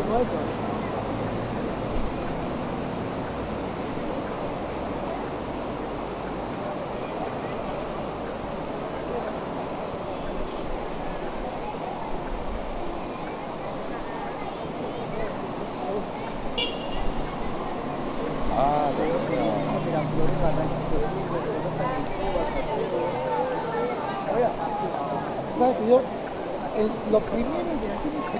it was though. Thank you. el, lo primero de la gente